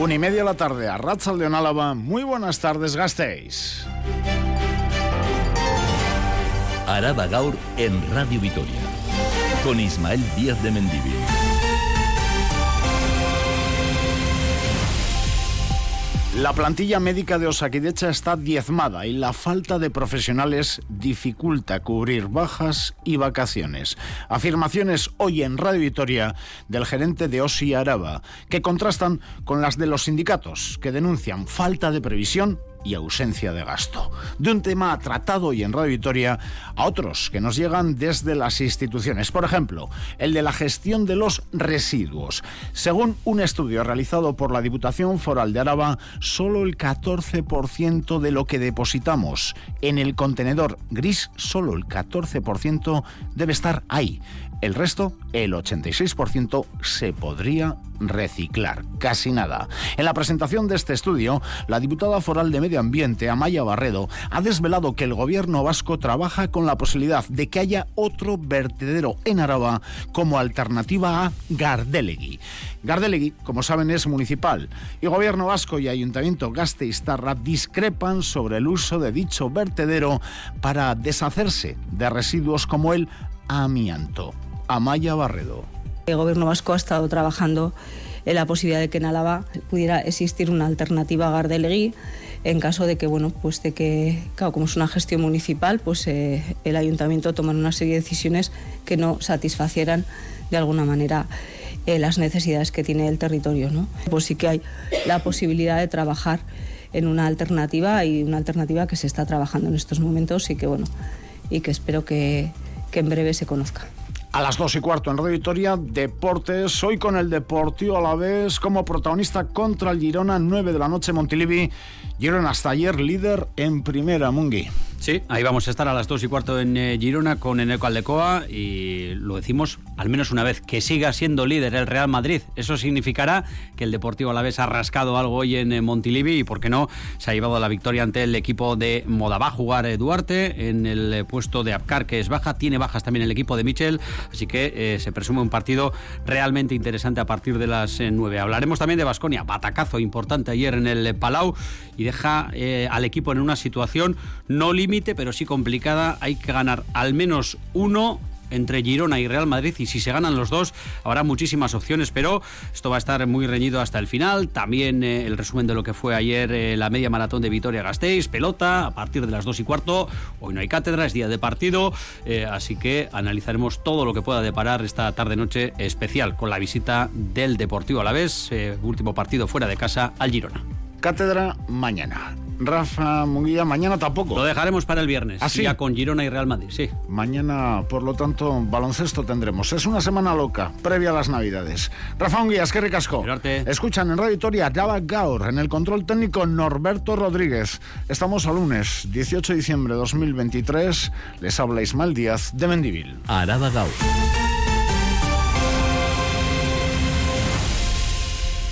Una y media de la tarde a Ratzal de Álava. Muy buenas tardes, gastéis. Araba Gaur en Radio Vitoria. Con Ismael Díaz de Mendivil. La plantilla médica de Osakidecha está diezmada y la falta de profesionales dificulta cubrir bajas y vacaciones. Afirmaciones hoy en Radio Vitoria del gerente de Osi Araba, que contrastan con las de los sindicatos, que denuncian falta de previsión y ausencia de gasto. De un tema tratado hoy en Radio Vitoria a otros que nos llegan desde las instituciones. Por ejemplo, el de la gestión de los residuos. Según un estudio realizado por la Diputación Foral de Araba, solo el 14% de lo que depositamos en el contenedor gris, solo el 14% debe estar ahí. El resto, el 86%, se podría reciclar. Casi nada. En la presentación de este estudio, la diputada foral de Medio Ambiente, Amaya Barredo, ha desvelado que el gobierno vasco trabaja con la posibilidad de que haya otro vertedero en Araba como alternativa a Gardelegui. Gardelegui, como saben, es municipal y gobierno vasco y ayuntamiento Gasteiztarra discrepan sobre el uso de dicho vertedero para deshacerse de residuos como el amianto. Amaya Barredo. El gobierno vasco ha estado trabajando en la posibilidad de que en Álava pudiera existir una alternativa a Gardelegui en caso de que, bueno, pues de que, como es una gestión municipal, pues eh, el ayuntamiento toma una serie de decisiones que no satisfacieran de alguna manera eh, las necesidades que tiene el territorio, ¿no? Pues sí que hay la posibilidad de trabajar en una alternativa y una alternativa que se está trabajando en estos momentos y que, bueno, y que espero que en breve se conozca. A las dos y cuarto en Radio Victoria, Deportes. Hoy con el Deportivo a la vez como protagonista contra el Girona, 9 de la noche, Montilivi. Girona hasta ayer líder en primera, Mungi. Sí, ahí vamos a estar a las dos y cuarto en eh, Girona con Eneco Aldecoa y lo decimos al menos una vez, que siga siendo líder el Real Madrid. Eso significará que el Deportivo Alavés ha rascado algo hoy en eh, Montilivi y, por qué no, se ha llevado la victoria ante el equipo de Moda. Va a jugar eh, Duarte en el puesto de Apcar, que es baja. Tiene bajas también el equipo de Michel, así que se presume un partido realmente interesante a partir de las nueve. Hablaremos también de Basconia, batacazo importante ayer en el Palau y deja al equipo en una situación no límite pero sí complicada. Hay que ganar al menos uno entre Girona y Real Madrid y si se ganan los dos habrá muchísimas opciones, pero esto va a estar muy reñido hasta el final. También eh, el resumen de lo que fue ayer eh, la media maratón de Vitoria Gasteiz, pelota a partir de las dos y cuarto. Hoy no hay cátedra, es día de partido, eh, así que analizaremos todo lo que pueda deparar esta tarde-noche especial con la visita del Deportivo a la vez, último partido fuera de casa al Girona. Cátedra mañana. Rafa Munguía, mañana tampoco. Lo dejaremos para el viernes. Así. ¿Ah, ya con Girona y Real Madrid, sí. Mañana, por lo tanto, baloncesto tendremos. Es una semana loca, previa a las Navidades. Rafa Munguía, es que ricasco. Escuchan en Radio Victoria Daba Gaur, en el control técnico Norberto Rodríguez. Estamos a lunes, 18 de diciembre de 2023. Les habla Ismael Díaz de Mendivil. Araba Gaur.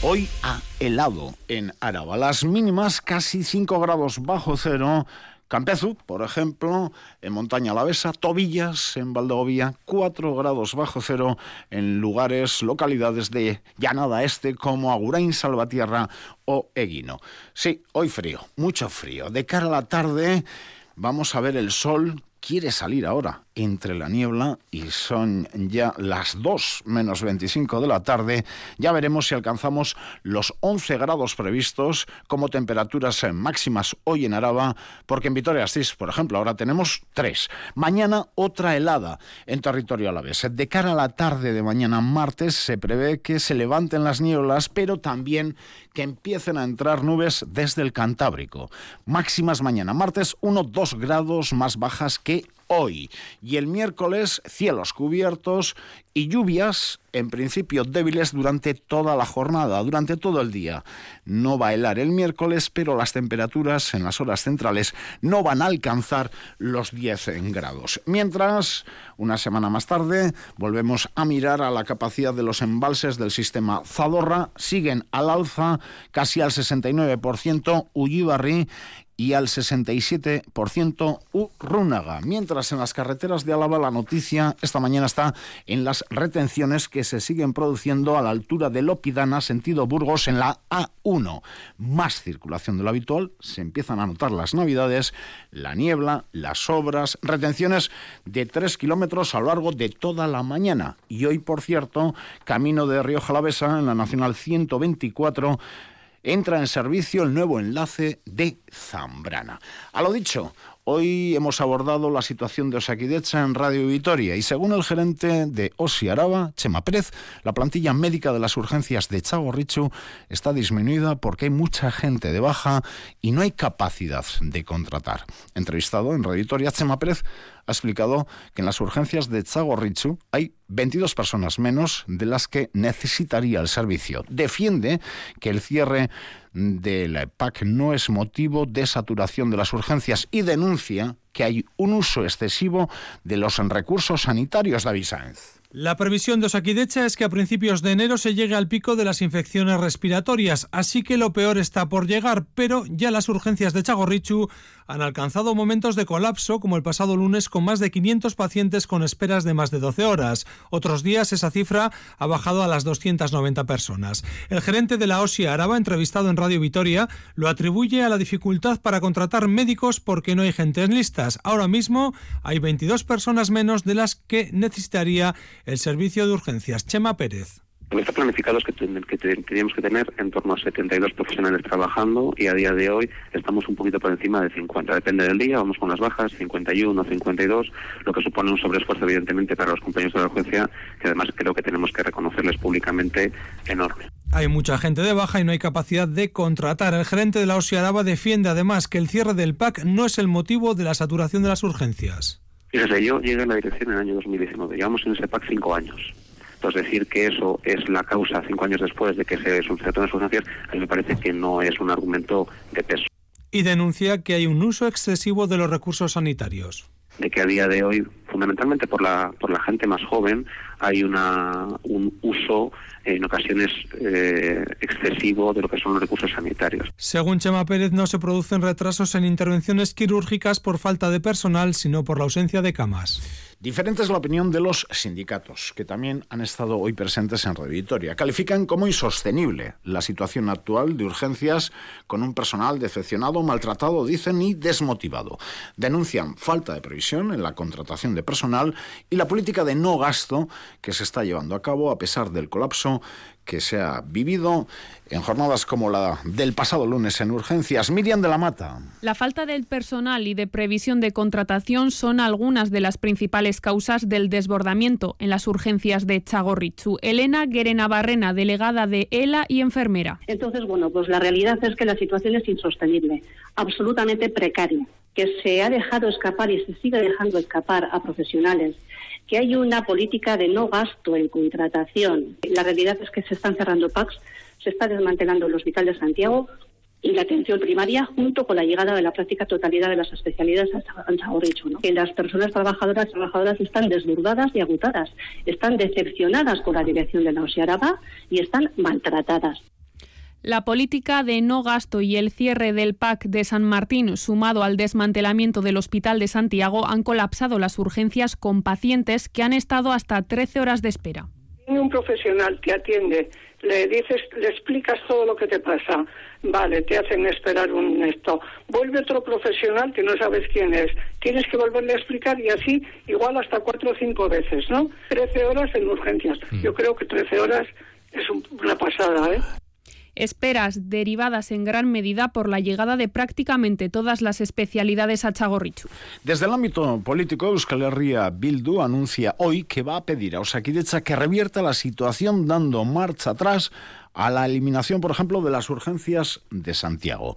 Hoy ha helado en Araba. Las mínimas casi 5 grados bajo cero. Campezu, por ejemplo, en Montaña Alavesa, Tobillas, en Valdegovía, 4 grados bajo cero en lugares, localidades de Llanada Este como Agurain, Salvatierra o Eguino. Sí, hoy frío, mucho frío. De cara a la tarde vamos a ver el sol quiere salir ahora entre la niebla y son ya las 2 menos 25 de la tarde. Ya veremos si alcanzamos los 11 grados previstos como temperaturas máximas hoy en Araba, porque en Vitoria-Gasteiz, por ejemplo, ahora tenemos 3. Mañana otra helada en territorio alavés. De cara a la tarde de mañana martes se prevé que se levanten las nieblas, pero también que empiecen a entrar nubes desde el Cantábrico. Máximas mañana martes 1-2 grados más bajas que hoy. Y el miércoles, cielos cubiertos y lluvias, en principio débiles durante toda la jornada, durante todo el día. No va a helar el miércoles, pero las temperaturas en las horas centrales no van a alcanzar los 10 grados. Mientras, una semana más tarde, volvemos a mirar a la capacidad de los embalses del sistema Zadorra. Siguen al alza, casi al 69%, Ullibarri y al 67% Urrúnaga. Mientras en las carreteras de Álava la noticia esta mañana está en las retenciones que se siguen produciendo a la altura de Lopidana, sentido Burgos, en la A1. Más circulación de lo habitual, se empiezan a notar las navidades, la niebla, las obras, retenciones de 3 kilómetros a lo largo de toda la mañana. Y hoy, por cierto, camino de Río Jalavesa, en la Nacional 124, entra en servicio el nuevo enlace de Zambrana. A lo dicho, Hoy hemos abordado la situación de Osakidecha en Radio Vitoria y según el gerente de Osi Araba, Chema Pérez, la plantilla médica de las urgencias de Richu está disminuida porque hay mucha gente de baja y no hay capacidad de contratar. Entrevistado en Radio Vitoria, Chema Pérez ha explicado que en las urgencias de Richu hay 22 personas menos de las que necesitaría el servicio. Defiende que el cierre de la EPAC no es motivo de saturación de las urgencias y denuncia que hay un uso excesivo de los recursos sanitarios, David Sáenz. La previsión de Osakidecha es que a principios de enero se llegue al pico de las infecciones respiratorias, así que lo peor está por llegar, pero ya las urgencias de Chagorrichu han alcanzado momentos de colapso, como el pasado lunes con más de 500 pacientes con esperas de más de 12 horas. Otros días esa cifra ha bajado a las 290 personas. El gerente de la OSI Araba, entrevistado en Radio Vitoria, lo atribuye a la dificultad para contratar médicos porque no hay gente en listas. Ahora mismo hay 22 personas menos de las que necesitaría el servicio de urgencias. Chema Pérez. Lo que está planificado es que, teníamos que tener en torno a 72 profesionales trabajando y a día de hoy estamos un poquito por encima de 50. Depende del día, vamos con las bajas, 51, 52, lo que supone un sobreesfuerzo evidentemente para los compañeros de la urgencia, que además creo que tenemos que reconocerles públicamente enorme. Hay mucha gente de baja y no hay capacidad de contratar. El gerente de la Araba defiende además que el cierre del PAC no es el motivo de la saturación de las urgencias. Fíjese, yo llegué a la dirección en el año 2019, llevamos en ese PAC cinco años. Entonces, decir que eso es la causa cinco años después de que se sucedió las urgencias, a mí me parece que no es un argumento de peso. Y denuncia que hay un uso excesivo de los recursos sanitarios de que a día de hoy, fundamentalmente por la, por la gente más joven, hay una, un uso en ocasiones eh, excesivo de lo que son los recursos sanitarios. Según Chema Pérez, no se producen retrasos en intervenciones quirúrgicas por falta de personal, sino por la ausencia de camas. Diferente es la opinión de los sindicatos, que también han estado hoy presentes en Radio Victoria. Califican como insostenible la situación actual de urgencias con un personal decepcionado, maltratado, dicen, y desmotivado. Denuncian falta de previsión en la contratación de personal y la política de no gasto que se está llevando a cabo a pesar del colapso que se ha vivido en jornadas como la del pasado lunes en urgencias. Miriam de la Mata. La falta del personal y de previsión de contratación son algunas de las principales causas del desbordamiento en las urgencias de Chagorrichu. Elena Guerena Barrena, delegada de ELA y enfermera. Entonces, bueno, pues la realidad es que la situación es insostenible, absolutamente precaria, que se ha dejado escapar y se sigue dejando escapar a profesionales que hay una política de no gasto en contratación. La realidad es que se están cerrando PACs, se está desmantelando el Hospital de Santiago y la atención primaria junto con la llegada de la práctica totalidad de las especialidades Chagorrichu. ¿no? Que las personas trabajadoras trabajadoras están desbordadas y agotadas, están decepcionadas con la dirección de la OSIARABA y están maltratadas. La política de no gasto y el cierre del PAC de San Martín, sumado al desmantelamiento del Hospital de Santiago, han colapsado las urgencias con pacientes que han estado hasta 13 horas de espera. Un profesional te atiende, le dices, le explicas todo lo que te pasa, vale, te hacen esperar un esto. Vuelve otro profesional que no sabes quién es, tienes que volverle a explicar y así igual hasta cuatro o cinco veces, ¿no? 13 horas en urgencias. Mm. Yo creo que 13 horas es una pasada, ¿eh? Esperas derivadas en gran medida por la llegada de prácticamente todas las especialidades a Chagorrichu. Desde el ámbito político, Euskal Herria Bildu anuncia hoy que va a pedir a Osakidecha que revierta la situación dando marcha atrás a la eliminación, por ejemplo, de las urgencias de Santiago.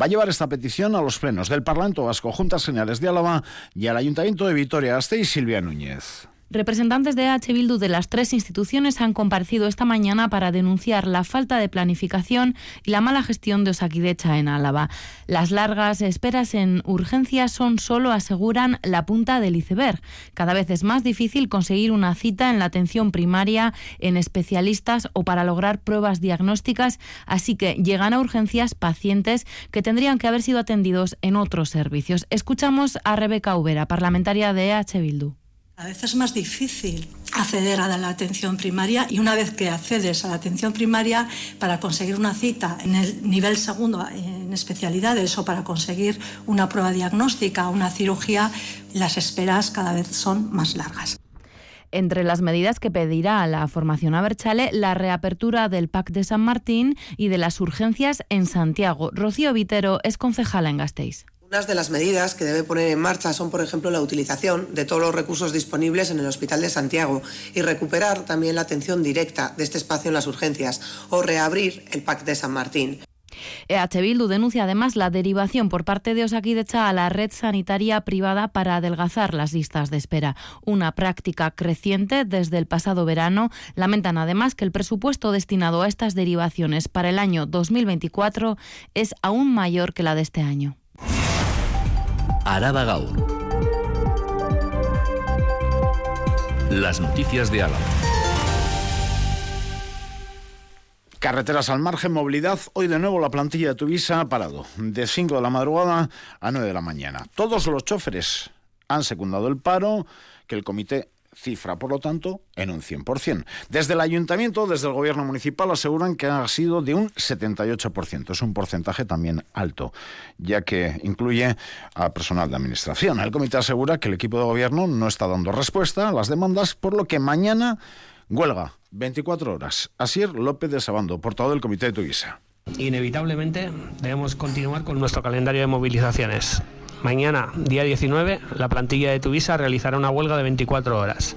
Va a llevar esta petición a los plenos del Parlamento Vasco, Juntas Generales de Álava y al Ayuntamiento de Vitoria-Gasteiz, Silvia Núñez. Representantes de H. Bildu de las tres instituciones han comparecido esta mañana para denunciar la falta de planificación y la mala gestión de Osakidecha en Álava. Las largas esperas en urgencias son solo, aseguran, la punta del iceberg. Cada vez es más difícil conseguir una cita en la atención primaria, en especialistas o para lograr pruebas diagnósticas, así que llegan a urgencias pacientes que tendrían que haber sido atendidos en otros servicios. Escuchamos a Rebeca Ubera, parlamentaria de H. Bildu. A veces es más difícil acceder a la atención primaria y una vez que accedes a la atención primaria para conseguir una cita en el nivel segundo en especialidades o para conseguir una prueba diagnóstica una cirugía, las esperas cada vez son más largas. Entre las medidas que pedirá la formación a Berchale, la reapertura del PAC de San Martín y de las urgencias en Santiago. Rocío Vitero es concejala en Gasteiz. Unas de las medidas que debe poner en marcha son, por ejemplo, la utilización de todos los recursos disponibles en el Hospital de Santiago y recuperar también la atención directa de este espacio en las urgencias o reabrir el PAC de San Martín. EH Bildu denuncia además la derivación por parte de Osakidecha a la red sanitaria privada para adelgazar las listas de espera, una práctica creciente desde el pasado verano. Lamentan además que el presupuesto destinado a estas derivaciones para el año 2024 es aún mayor que la de este año. Araba Gaur. Las noticias de Álava. Carreteras al margen, movilidad. Hoy de nuevo la plantilla de Tuvisa ha parado de 5 de la madrugada a 9 de la mañana. Todos los choferes han secundado el paro que el comité cifra, por lo tanto, en un 100%. Desde el ayuntamiento, desde el gobierno municipal, aseguran que ha sido de un 78%. Es un porcentaje también alto, ya que incluye a personal de administración. El comité asegura que el equipo de gobierno no está dando respuesta a las demandas, por lo que mañana huelga 24 horas. Asier López de Sabando, portavoz del comité de Tuvisa. Inevitablemente debemos continuar con nuestro calendario de movilizaciones. Mañana, día 19, la plantilla de Tuvisa realizará una huelga de 24 horas.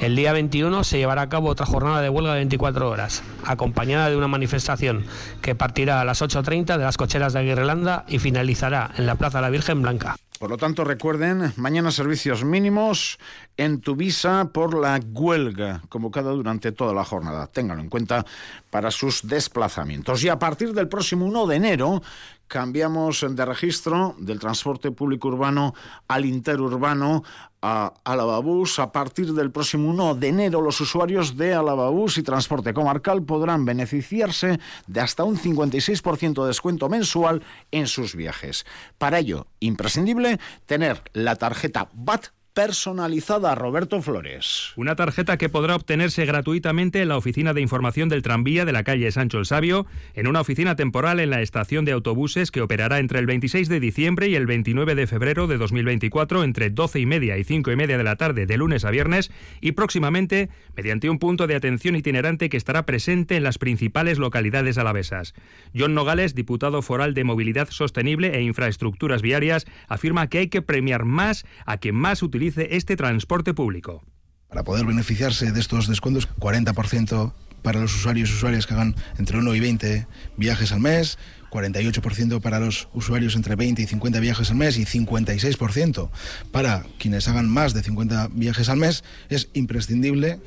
El día 21 se llevará a cabo otra jornada de huelga de 24 horas, acompañada de una manifestación que partirá a las 8.30 de las cocheras de Aguirrelanda y finalizará en la Plaza de la Virgen Blanca. Por lo tanto, recuerden, mañana servicios mínimos en Tuvisa por la huelga convocada durante toda la jornada. Ténganlo en cuenta para sus desplazamientos. Y a partir del próximo 1 de enero cambiamos de registro del transporte público urbano al interurbano a Alababús. A partir del próximo 1 de enero, los usuarios de Alababús y transporte comarcal podrán beneficiarse de hasta un 56% de descuento mensual en sus viajes. Para ello, imprescindible tener la tarjeta BAT personalizada Roberto Flores. Una tarjeta que podrá obtenerse gratuitamente en la oficina de información del tranvía de la calle Sancho el Sabio, en una oficina temporal en la estación de autobuses que operará entre el 26 de diciembre y el 29 de febrero de 2024 entre 12 y media y 5 y media de la tarde de lunes a viernes y próximamente mediante un punto de atención itinerante que estará presente en las principales localidades alavesas. John Nogales, diputado foral de Movilidad Sostenible e Infraestructuras Viarias, afirma que hay que premiar más a quien más utiliza este transporte público. Para poder beneficiarse de estos descuentos, 40% para los usuarios y usuarias que hagan entre 1 y 20 viajes al mes, 48% para los usuarios entre 20 y 50 viajes al mes y 56% para quienes hagan más de 50 viajes al mes, es imprescindible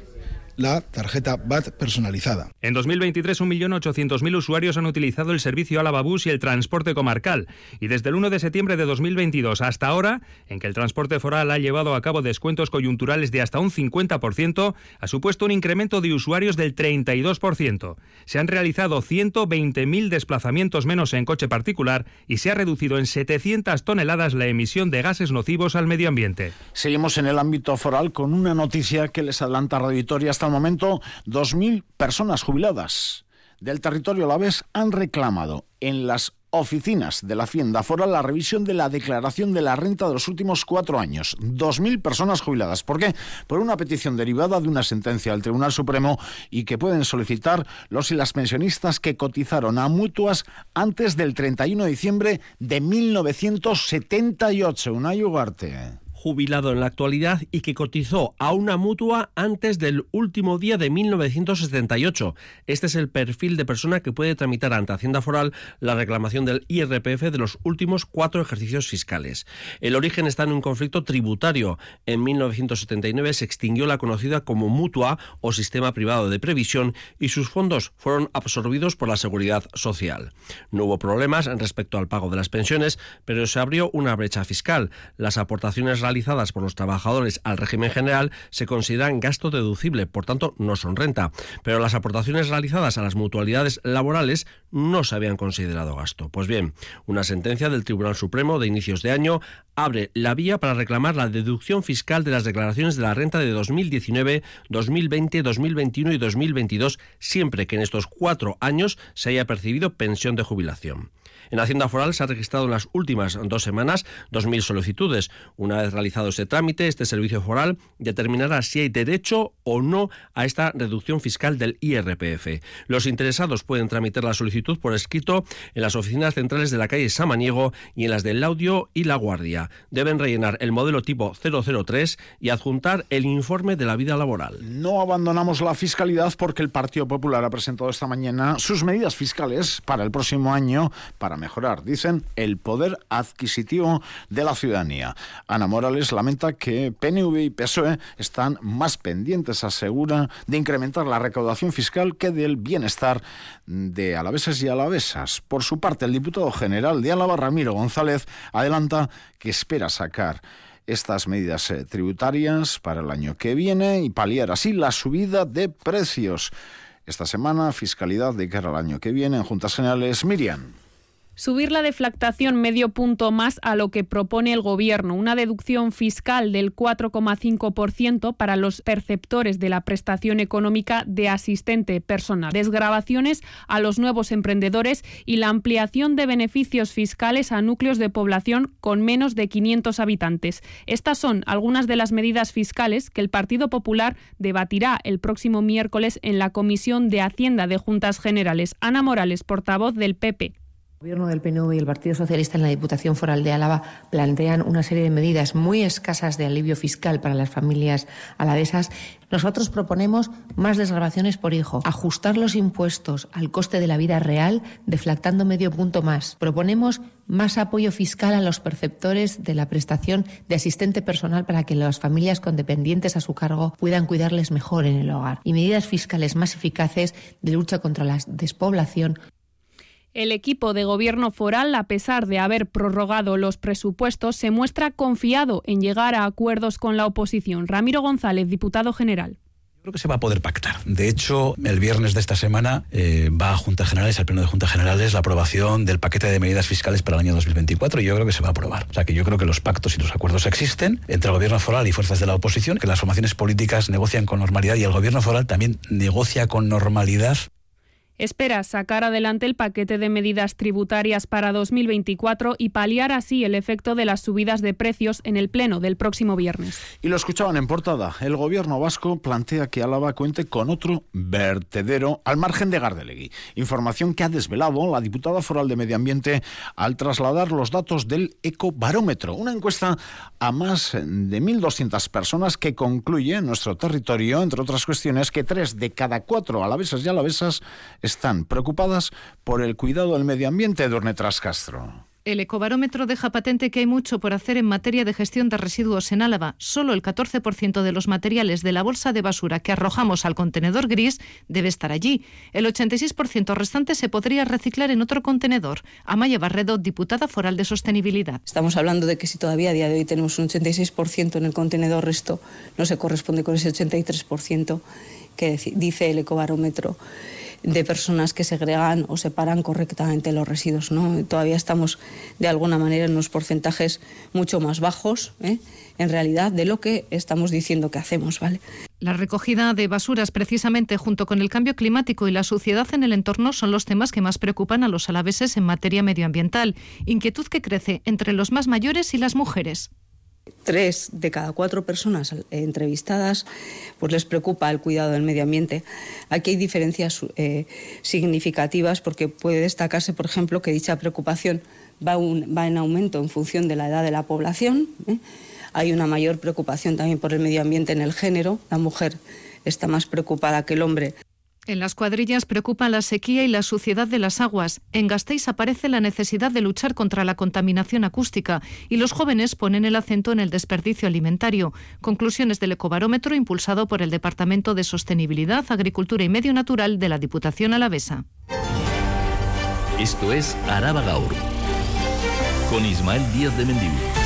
la tarjeta BAT personalizada. En 2023, 1.800.000 usuarios han utilizado el servicio Alababús y el transporte comarcal. Y desde el 1 de septiembre de 2022 hasta ahora, en que el transporte foral ha llevado a cabo descuentos coyunturales de hasta un 50%, ha supuesto un incremento de usuarios del 32%. Se han realizado 120.000 desplazamientos menos en coche particular y se ha reducido en 700 toneladas la emisión de gases nocivos al medio ambiente. Seguimos en el ámbito foral con una noticia que les adelanta Radio Victoria hasta el momento 2.000 personas jubiladas del territorio alavés han reclamado en las oficinas de la Hacienda Foral la revisión de la declaración de la renta de los últimos cuatro años. 2.000 personas jubiladas. ¿Por qué? Por una petición derivada de una sentencia del Tribunal Supremo y que pueden solicitar los y las pensionistas que cotizaron a mutuas antes del 31 de diciembre de 1978. Una Ugarte. Jubilado en la actualidad y que cotizó a una mutua antes del último día de 1978. Este es el perfil de persona que puede tramitar ante Hacienda Foral la reclamación del IRPF de los últimos cuatro ejercicios fiscales. El origen está en un conflicto tributario. En 1979 se extinguió la conocida como mutua o sistema privado de previsión y sus fondos fueron absorbidos por la seguridad social. No hubo problemas respecto al pago de las pensiones, pero se abrió una brecha fiscal. Las aportaciones realizadas por los trabajadores al régimen general se consideran gasto deducible, por tanto no son renta, pero las aportaciones realizadas a las mutualidades laborales no se habían considerado gasto. Pues bien, una sentencia del Tribunal Supremo de inicios de año abre la vía para reclamar la deducción fiscal de las declaraciones de la renta de 2019, 2020, 2021 y 2022, siempre que en estos cuatro años se haya percibido pensión de jubilación. En Hacienda Foral se ha registrado en las últimas dos semanas 2.000 solicitudes. Una vez realizado este trámite, este servicio foral determinará si hay derecho o no a esta reducción fiscal del IRPF. Los interesados pueden tramitar la solicitud por escrito en las oficinas centrales de la calle Samaniego y en las del Laudio y La Guardia. Deben rellenar el modelo tipo 003 y adjuntar el informe de la vida laboral. No abandonamos la fiscalidad porque el Partido Popular ha presentado esta mañana sus medidas fiscales para el próximo año para mejorar, dicen, el poder adquisitivo de la ciudadanía. Ana Morales lamenta que PNV y PSOE están más pendientes, asegura, de incrementar la recaudación fiscal que del bienestar de alaveses y alavesas. Por su parte, el diputado general de Álava, Ramiro González, adelanta que espera sacar estas medidas eh, tributarias para el año que viene y paliar así la subida de precios. Esta semana, fiscalidad de cara al año que viene en Juntas Generales. Miriam. Subir la deflactación medio punto más a lo que propone el Gobierno, una deducción fiscal del 4,5% para los perceptores de la prestación económica de asistente personal, desgrabaciones a los nuevos emprendedores y la ampliación de beneficios fiscales a núcleos de población con menos de 500 habitantes. Estas son algunas de las medidas fiscales que el Partido Popular debatirá el próximo miércoles en la Comisión de Hacienda de Juntas Generales. Ana Morales, portavoz del PP. El Gobierno del PNV y el Partido Socialista en la Diputación Foral de Álava plantean una serie de medidas muy escasas de alivio fiscal para las familias alavesas. Nosotros proponemos más desgrabaciones por hijo, ajustar los impuestos al coste de la vida real, deflactando medio punto más. Proponemos más apoyo fiscal a los perceptores de la prestación de asistente personal para que las familias con dependientes a su cargo puedan cuidarles mejor en el hogar. Y medidas fiscales más eficaces de lucha contra la despoblación el equipo de gobierno foral, a pesar de haber prorrogado los presupuestos, se muestra confiado en llegar a acuerdos con la oposición. Ramiro González, diputado general creo que se va a poder pactar. De hecho, el viernes de esta semana eh, va a Juntas Generales, al Pleno de Juntas Generales, la aprobación del paquete de medidas fiscales para el año 2024 y yo creo que se va a aprobar. O sea que yo creo que los pactos y los acuerdos existen entre el gobierno foral y fuerzas de la oposición, que las formaciones políticas negocian con normalidad y el gobierno foral también negocia con normalidad espera sacar adelante el paquete de medidas tributarias para 2024 y paliar así el efecto de las subidas de precios en el Pleno del próximo viernes. Y lo escuchaban en portada. El gobierno vasco plantea que Álava cuente con otro vertedero al margen de Gardelegui. Información que ha desvelado la diputada foral de Medio Ambiente al trasladar los datos del Ecobarómetro, una encuesta a más de 1.200 personas que concluye en nuestro territorio, entre otras cuestiones, que tres de cada cuatro alavesas y alavesas están preocupadas por el cuidado del medio ambiente de Tras Castro. El ecobarómetro deja patente que hay mucho por hacer en materia de gestión de residuos en Álava. Solo el 14% de los materiales de la bolsa de basura que arrojamos al contenedor gris debe estar allí. El 86% restante se podría reciclar en otro contenedor. Amaya Barredo, diputada foral de Sostenibilidad. Estamos hablando de que si todavía a día de hoy tenemos un 86% en el contenedor resto, no se corresponde con ese 83% que dice el ecobarómetro de personas que segregan o separan correctamente los residuos. ¿no? Todavía estamos de alguna manera en unos porcentajes mucho más bajos, ¿eh? en realidad, de lo que estamos diciendo que hacemos. ¿vale? La recogida de basuras, precisamente junto con el cambio climático y la suciedad en el entorno, son los temas que más preocupan a los alaveses en materia medioambiental, inquietud que crece entre los más mayores y las mujeres tres de cada cuatro personas entrevistadas pues les preocupa el cuidado del medio ambiente. Aquí hay diferencias eh, significativas porque puede destacarse, por ejemplo, que dicha preocupación va, va, en aumento en función de la edad de la población. ¿eh? hay una mayor preocupación también por el medio ambiente en el género. La mujer está más preocupada que el hombre en las cuadrillas preocupa la sequía y la suciedad de las aguas. En Gasteiz aparece la necesidad de luchar contra la contaminación acústica y los jóvenes ponen el acento en el desperdicio alimentario. Conclusiones del ecobarómetro impulsado por el Departamento de Sostenibilidad, Agricultura y Medio Natural de la Diputación Alavesa. Esto es Araba Gaur con Ismael Díaz de Mendivil.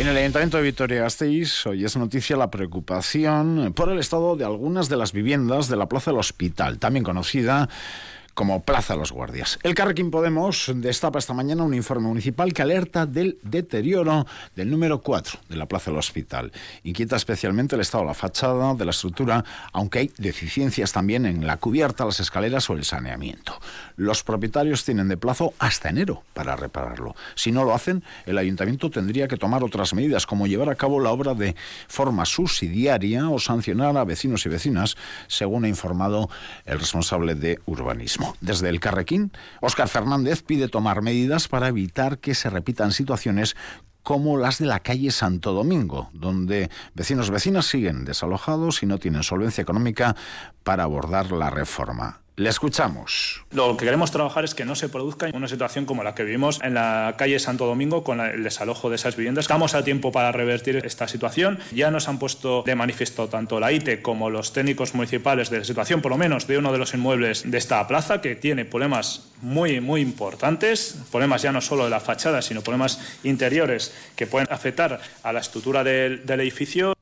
En el Ayuntamiento de Vitoria-Gasteiz hoy es noticia la preocupación por el estado de algunas de las viviendas de la Plaza del Hospital, también conocida como Plaza Los Guardias. El Carrequín Podemos destapa esta mañana un informe municipal que alerta del deterioro del número 4 de la Plaza del Hospital. Inquieta especialmente el estado de la fachada, de la estructura, aunque hay deficiencias también en la cubierta, las escaleras o el saneamiento. Los propietarios tienen de plazo hasta enero para repararlo. Si no lo hacen, el ayuntamiento tendría que tomar otras medidas, como llevar a cabo la obra de forma subsidiaria o sancionar a vecinos y vecinas, según ha informado el responsable de urbanismo. Desde el Carrequín, Óscar Fernández pide tomar medidas para evitar que se repitan situaciones como las de la calle Santo Domingo, donde vecinos vecinas siguen desalojados y no tienen solvencia económica para abordar la reforma. Le escuchamos. Lo que queremos trabajar es que no se produzca una situación como la que vivimos en la calle Santo Domingo con el desalojo de esas viviendas. Estamos a tiempo para revertir esta situación. Ya nos han puesto de manifiesto tanto la ITE como los técnicos municipales de la situación, por lo menos de uno de los inmuebles de esta plaza, que tiene problemas muy, muy importantes. Problemas ya no solo de la fachada, sino problemas interiores que pueden afectar a la estructura del, del edificio.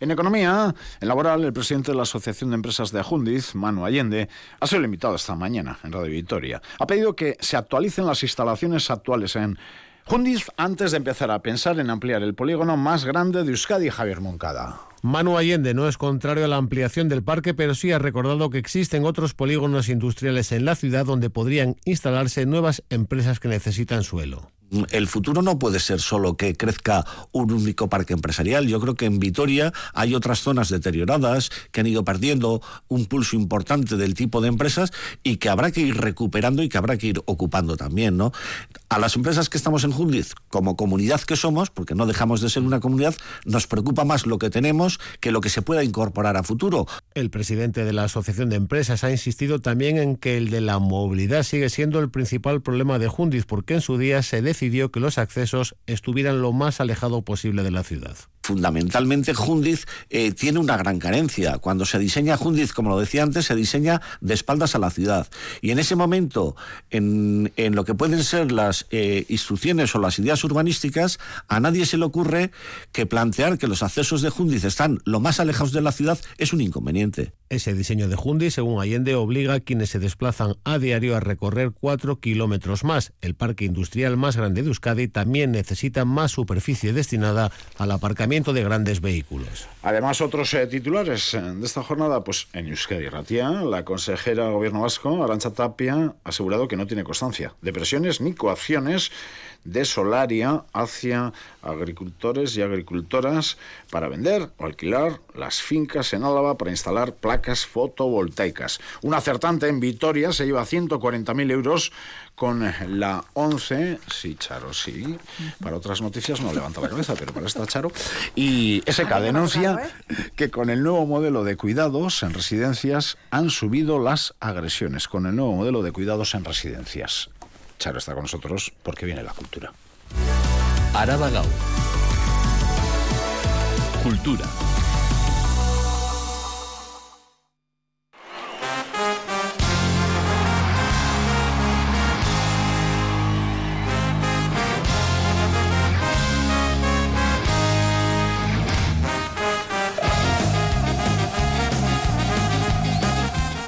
En economía, en laboral, el presidente de la Asociación de Empresas de Ajundiz, Manu Allende, ha sido invitado esta mañana en Radio Victoria. Ha pedido que se actualicen las instalaciones actuales en Jundiz antes de empezar a pensar en ampliar el polígono más grande de Euskadi, Javier Moncada. Manu Allende no es contrario a la ampliación del parque, pero sí ha recordado que existen otros polígonos industriales en la ciudad donde podrían instalarse nuevas empresas que necesitan suelo el futuro no puede ser solo que crezca un único parque empresarial. Yo creo que en Vitoria hay otras zonas deterioradas que han ido perdiendo un pulso importante del tipo de empresas y que habrá que ir recuperando y que habrá que ir ocupando también, ¿no? A las empresas que estamos en Jundiz, como comunidad que somos, porque no dejamos de ser una comunidad, nos preocupa más lo que tenemos que lo que se pueda incorporar a futuro. El presidente de la Asociación de Empresas ha insistido también en que el de la movilidad sigue siendo el principal problema de Jundiz, porque en su día se decidió que los accesos estuvieran lo más alejado posible de la ciudad fundamentalmente Jundiz eh, tiene una gran carencia. Cuando se diseña Jundiz, como lo decía antes, se diseña de espaldas a la ciudad. Y en ese momento, en, lo que pueden ser las eh, instrucciones o las ideas urbanísticas, a nadie se le ocurre que plantear que los accesos de Jundiz están lo más alejados de la ciudad es un inconveniente. Ese diseño de Jundiz, según Allende, obliga a quienes se desplazan a diario a recorrer cuatro kilómetros más. El parque industrial más grande de Euskadi también necesita más superficie destinada al aparcamiento de grandes vehículos. Además, otros eh, titulares eh, de esta jornada, pues en Euskadi Ratia, la consejera del Gobierno Vasco, Arancha Tapia, ha asegurado que no tiene constancia de presiones ni coacciones de Solaria hacia agricultores y agricultoras para vender o alquilar las fincas en Álava para instalar placas fotovoltaicas. Un acertante en Vitoria se lleva 140.000 euros con la 11, sí, Charo, sí. Para otras noticias no levanta la cabeza, pero para esta Charo. Y SK denuncia que con el nuevo modelo de cuidados en residencias han subido las agresiones. Con el nuevo modelo de cuidados en residencias. Charo está con nosotros porque viene la cultura. Araba Cultura.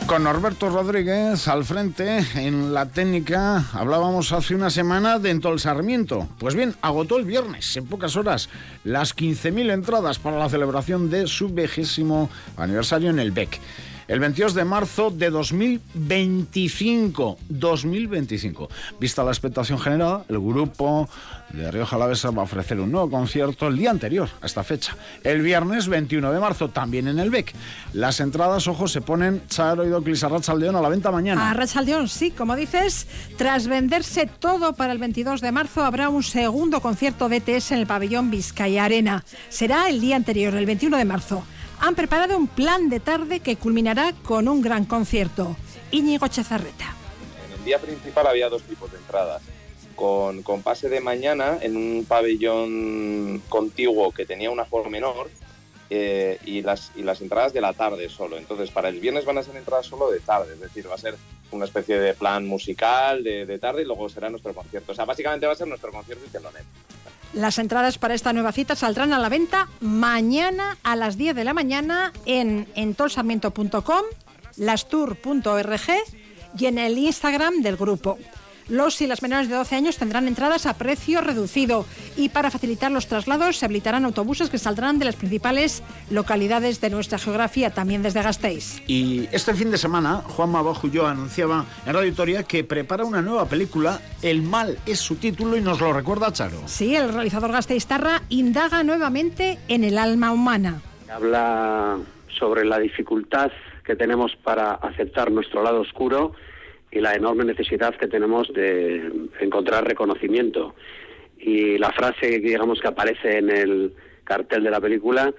Con Norberto Rodríguez al frente en la técnica hablábamos hace una semana de Entol Sarmiento. Pues bien, agotó el viernes, en pocas horas, las 15.000 entradas para la celebración de su vigésimo aniversario en el BEC. El 22 de marzo de 2025. 2025. Vista la expectación generada, el grupo de Río Jalavesa va a ofrecer un nuevo concierto el día anterior a esta fecha, el viernes 21 de marzo, también en el BEC. Las entradas, ojo, se ponen Charo y Doclis a Rachaldeón a la venta mañana. A Rachaldeón, sí, como dices, tras venderse todo para el 22 de marzo, habrá un segundo concierto de ETS en el pabellón Vizcaya Arena. Será el día anterior, el 21 de marzo. Han preparado un plan de tarde que culminará con un gran concierto. Íñigo Chezarreta. En el día principal había dos tipos de entradas con, con pase de mañana en un pabellón contiguo que tenía una aforo menor eh, y, las, y las entradas de la tarde solo. Entonces, para el viernes van a ser entradas solo de tarde, es decir, va a ser una especie de plan musical de, de tarde y luego será nuestro concierto. O sea, básicamente va a ser nuestro concierto y telonet. Las entradas para esta nueva cita saldrán a la venta mañana a las 10 de la mañana en entolsarmiento.com, lastour.org y en el Instagram del grupo. Los y las menores de 12 años tendrán entradas a precio reducido y para facilitar los traslados se habilitarán autobuses que saldrán de las principales localidades de nuestra geografía, también desde Gasteiz. Y este fin de semana, Juan Mabojullo anunciaba en Radio Victoria que prepara una nueva película, El mal es su título y nos lo recuerda Charo. Sí, el realizador Gasteiztarra indaga nuevamente en el alma humana. Habla sobre la dificultad que tenemos para aceptar nuestro lado oscuro y la enorme necesidad que tenemos de encontrar reconocimiento. Y la frase, digamos, que aparece en el cartel de la película,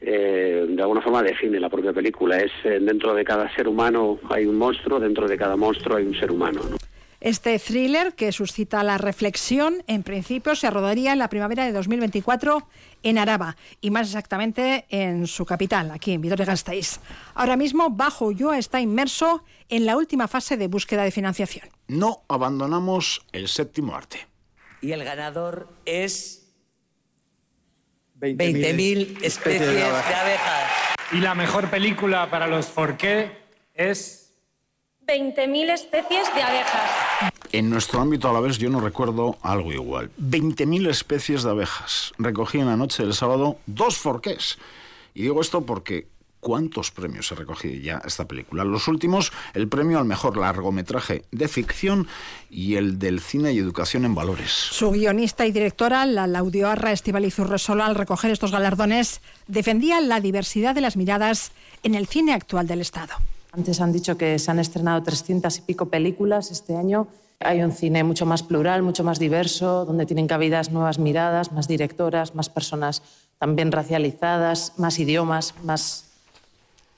eh, de alguna forma define la propia película. Es eh, dentro de cada ser humano hay un monstruo, dentro de cada monstruo hay un ser humano. ¿no? Este thriller, que suscita la reflexión, en principio se rodaría en la primavera de 2024 en Araba, y más exactamente en su capital, aquí en Vitoria-Gasteiz. Ahora mismo, Bajo Ulloa está inmerso en la última fase de búsqueda de financiación. No abandonamos el séptimo arte. Y el ganador es 20.000 especies de abejas. Y la mejor película para los Forqué es 20.000 especies de abejas. En nuestro ámbito a la vez yo no recuerdo algo igual. 20.000 especies de abejas. Recogí en la noche del sábado dos forqués. Y digo esto porque ¿cuántos premios he recogido ya esta película? Los últimos, el premio al mejor largometraje de ficción y el del cine y educación en valores. Su guionista y directora, la laudioarra Estivaliz Urresola, al recoger estos galardones, defendía la diversidad de las miradas en el cine actual del Estado. Antes han dicho que se han estrenado 300 y pico películas este año. Hay un cine mucho más plural, mucho más diverso, donde tienen cabidas nuevas miradas, más directoras, más personas también racializadas, más idiomas, más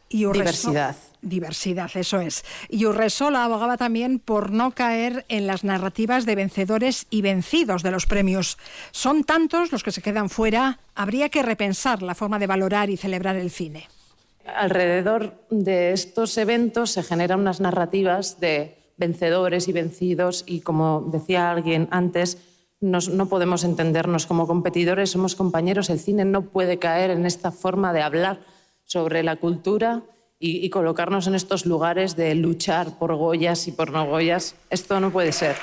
y diversidad. Diversidad, eso es. Y Urresola abogaba también por no caer en las narrativas de vencedores y vencidos de los premios. Son tantos los que se quedan fuera, habría que repensar la forma de valorar y celebrar el cine. Alrededor de estos eventos se generan unas narrativas de vencedores y vencidos y, como decía alguien antes, no podemos entendernos como competidores, somos compañeros. El cine no puede caer en esta forma de hablar sobre la cultura y, y colocarnos en estos lugares de luchar por Goyas y por no Goyas. Esto no puede ser.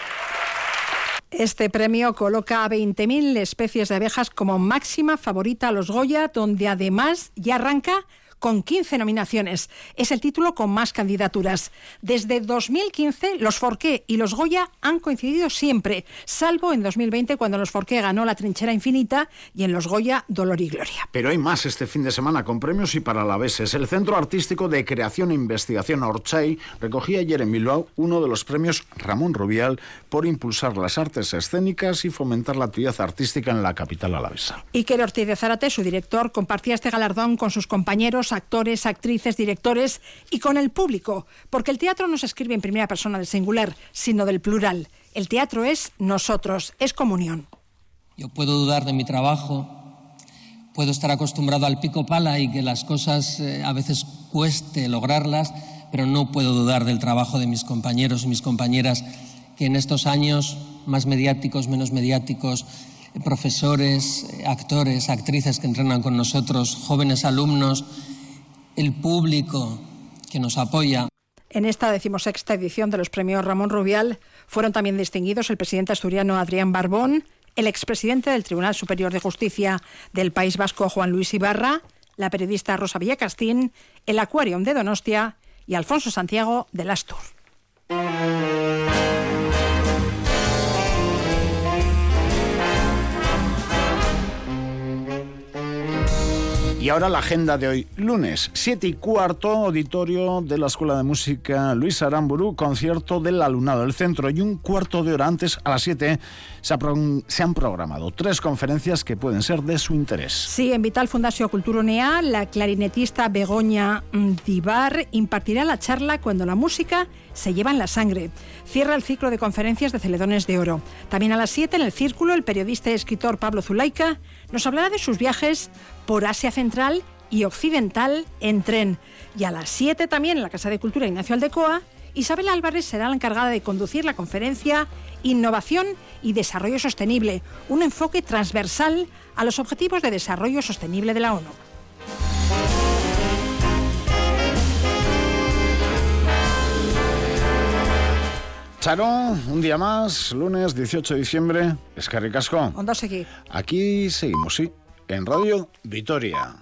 Este premio coloca a 20.000 especies de abejas como máxima favorita a los Goya, donde además ya arranca con 15 nominaciones. Es el título con más candidaturas. Desde 2015, los Forqué y los Goya han coincidido siempre, salvo en 2020 cuando los Forqué ganó La Trinchera Infinita y en los Goya Dolor y Gloria. Pero hay más este fin de semana con premios y para la veces. El Centro Artístico de Creación e Investigación Orchay recogía ayer en Bilbao uno de los premios Ramón Rubial por impulsar las artes escénicas y fomentar la actividad artística en la capital alavesa. Iker Ortiz de Zárate, su director, compartía este galardón con sus compañeros, actores, actrices, directores y con el público, porque el teatro no se escribe en primera persona del singular, sino del plural. El teatro es nosotros, es comunión. Yo puedo dudar de mi trabajo, puedo estar acostumbrado al pico pala y que las cosas eh, a veces cueste lograrlas, pero no puedo dudar del trabajo de mis compañeros y mis compañeras que en estos años más mediáticos, menos mediáticos, eh, profesores, eh, actores, actrices que entrenan con nosotros, jóvenes alumnos, el público que nos apoya. En esta decimosexta edición de los premios Ramón Rubial fueron también distinguidos el presidente asturiano Adrián Barbón, el expresidente del Tribunal Superior de Justicia del País Vasco Juan Luis Ibarra, la periodista Rosa Villacastín, el Aquarium de Donostia y Alfonso Santiago de Astur. Y ahora la agenda de hoy, lunes 7 y cuarto, auditorio de la Escuela de Música Luis Aramburu, concierto del alumnado del centro y un cuarto de hora antes, a las 7, se, han programado tres conferencias que pueden ser de su interés. Sí, en Vital Fundación Cultura Unea, la clarinetista Begoña Dibar impartirá la charla Cuando la música se lleva en la sangre. Cierra el ciclo de conferencias de Celedones de Oro. También a las 7 en el Círculo, el periodista y escritor Pablo Zulaika nos hablará de sus viajes por Asia Central y Occidental en tren. Y a las 7 también en la Casa de Cultura Ignacio Aldecoa, Isabel Álvarez será la encargada de conducir la conferencia Innovación y Desarrollo Sostenible, un enfoque transversal a los Objetivos de Desarrollo Sostenible de la ONU. Charo, un día más, lunes 18 de diciembre, es Casco. ¿Dónde seguir? Aquí seguimos, sí, en Radio Vitoria.